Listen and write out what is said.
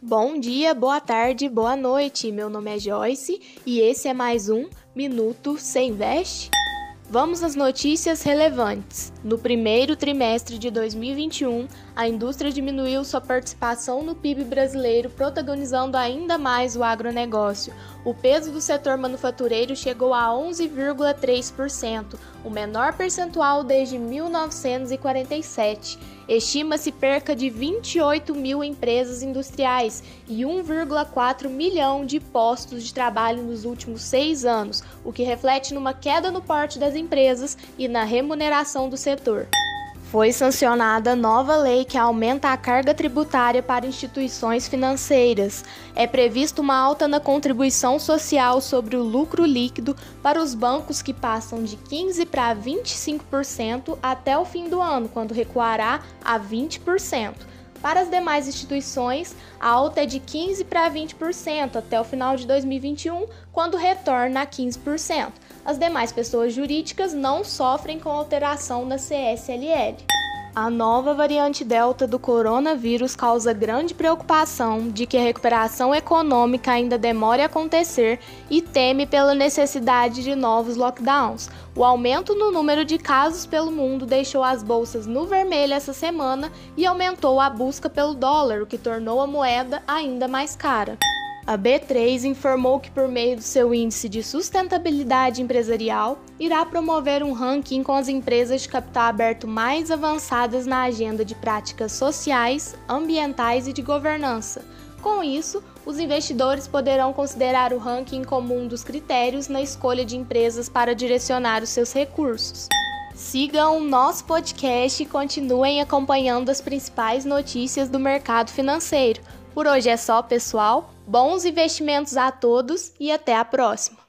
Bom dia, boa tarde, boa noite. Meu nome é Joyce e esse é mais um Minuto Sem Investe. Vamos às notícias relevantes. No primeiro trimestre de 2021, a indústria diminuiu sua participação no PIB brasileiro, protagonizando ainda mais o agronegócio. O peso do setor manufatureiro chegou a 11,3%, o menor percentual desde 1947. Estima-se perca de 28 mil empresas industriais e 1,4 milhão de postos de trabalho nos últimos seis anos, o que reflete numa queda no porte das empresas e na remuneração do setor. Foi sancionada nova lei que aumenta a carga tributária para instituições financeiras. É prevista uma alta na contribuição social sobre o lucro líquido para os bancos que passam de 15% para 25% até o fim do ano, quando recuará a 20%. Para as demais instituições, a alta é de 15% para 20% até o final de 2021, quando retorna a 15%. As demais pessoas jurídicas não sofrem com alteração na CSLL. A nova variante Delta do coronavírus causa grande preocupação de que a recuperação econômica ainda demore a acontecer e teme pela necessidade de novos lockdowns. O aumento no número de casos pelo mundo deixou as bolsas no vermelho essa semana e aumentou a busca pelo dólar, o que tornou a moeda ainda mais cara. A B3 informou que, por meio do seu índice de sustentabilidade empresarial, irá promover um ranking com as empresas de capital aberto mais avançadas na agenda de práticas sociais, ambientais e de governança. Com isso, os investidores poderão considerar o ranking como um dos critérios na escolha de empresas para direcionar os seus recursos. Sigam o nosso podcast e continuem acompanhando as principais notícias do mercado financeiro. Por hoje é só, pessoal. Bons investimentos a todos e até a próxima!